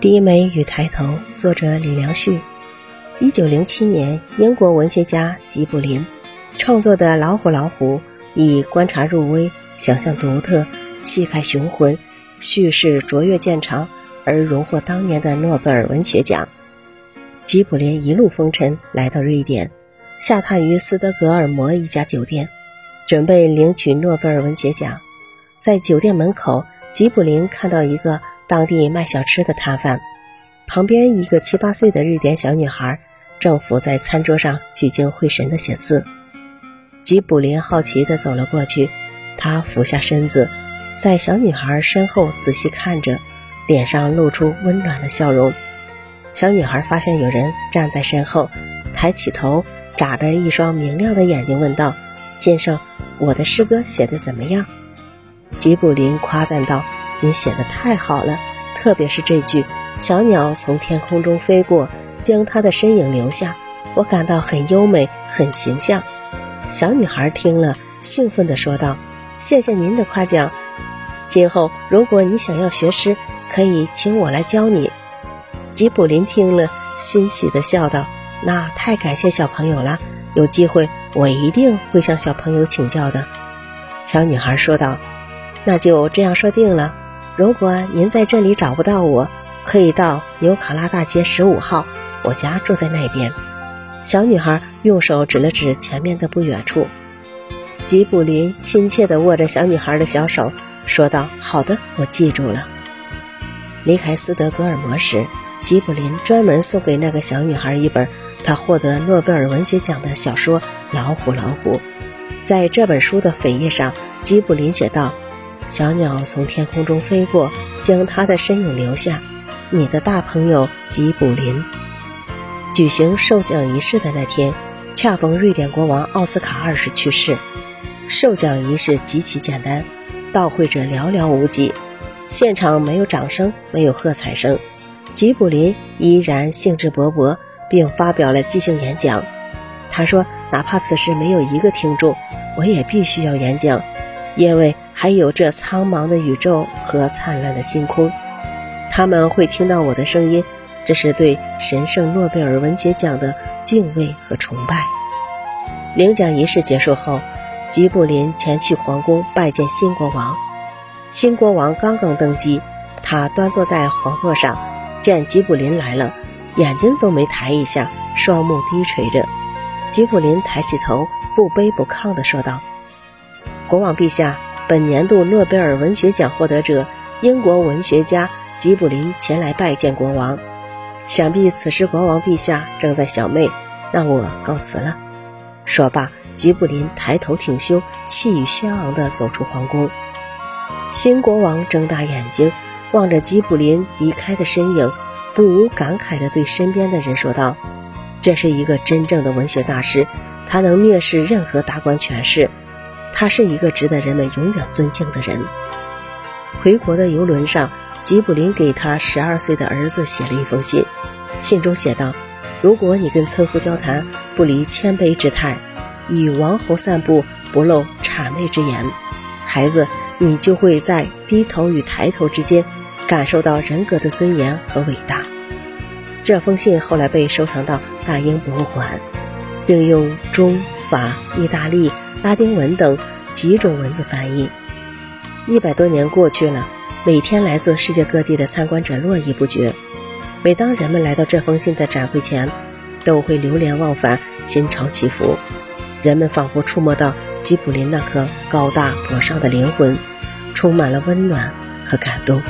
低眉与抬头，作者李良旭。一九零七年，英国文学家吉卜林创作的《老虎老虎》以观察入微、想象独特、气概雄浑、叙事卓越见长而荣获当年的诺贝尔文学奖。吉卜林一路风尘来到瑞典，下榻于斯德哥尔摩一家酒店，准备领取诺贝尔文学奖。在酒店门口，吉卜林看到一个。当地卖小吃的摊贩旁边，一个七八岁的瑞典小女孩正伏在餐桌上聚精会神地写字。吉卜林好奇地走了过去，他俯下身子，在小女孩身后仔细看着，脸上露出温暖的笑容。小女孩发现有人站在身后，抬起头，眨着一双明亮的眼睛问道：“先生，我的诗歌写得怎么样？”吉卜林夸赞道。你写的太好了，特别是这句“小鸟从天空中飞过，将它的身影留下”，我感到很优美，很形象。小女孩听了，兴奋地说道：“谢谢您的夸奖，今后如果你想要学诗，可以请我来教你。”吉卜林听了，欣喜地笑道：“那太感谢小朋友了，有机会我一定会向小朋友请教的。”小女孩说道：“那就这样说定了。”如果您在这里找不到我，可以到纽卡拉大街十五号，我家住在那边。小女孩用手指了指前面的不远处。吉卜林亲切地握着小女孩的小手，说道：“好的，我记住了。”离开斯德哥尔摩时，吉卜林专门送给那个小女孩一本他获得诺贝尔文学奖的小说《老虎老虎》。在这本书的扉页上，吉卜林写道。小鸟从天空中飞过，将它的身影留下。你的大朋友吉卜林。举行授奖仪式的那天，恰逢瑞典国王奥斯卡二世去世。授奖仪式极其简单，到会者寥寥无几，现场没有掌声，没有喝彩声。吉卜林依然兴致勃勃，并发表了即兴演讲。他说：“哪怕此时没有一个听众，我也必须要演讲，因为。”还有这苍茫的宇宙和灿烂的星空，他们会听到我的声音，这是对神圣诺贝尔文学奖的敬畏和崇拜。领奖仪式结束后，吉卜林前去皇宫拜见新国王。新国王刚刚登基，他端坐在皇座上，见吉卜林来了，眼睛都没抬一下，双目低垂着。吉卜林抬起头，不卑不亢地说道：“国王陛下。”本年度诺贝尔文学奖获得者英国文学家吉卜林前来拜见国王，想必此时国王陛下正在小妹，那我告辞了。说罢，吉卜林抬头挺胸，气宇轩昂地走出皇宫。新国王睁大眼睛望着吉卜林离开的身影，不无感慨地对身边的人说道：“这是一个真正的文学大师，他能蔑视任何达官权势。”他是一个值得人们永远尊敬的人。回国的游轮上，吉卜林给他十二岁的儿子写了一封信，信中写道：“如果你跟村夫交谈不离谦卑之态，与王侯散步不露谄媚之言，孩子，你就会在低头与抬头之间感受到人格的尊严和伟大。”这封信后来被收藏到大英博物馆，并用中法、意大利。拉丁文等几种文字翻译，一百多年过去了，每天来自世界各地的参观者络绎不绝。每当人们来到这封信的展会前，都会流连忘返，心潮起伏。人们仿佛触摸到吉卜林那颗高大博上的灵魂，充满了温暖和感动。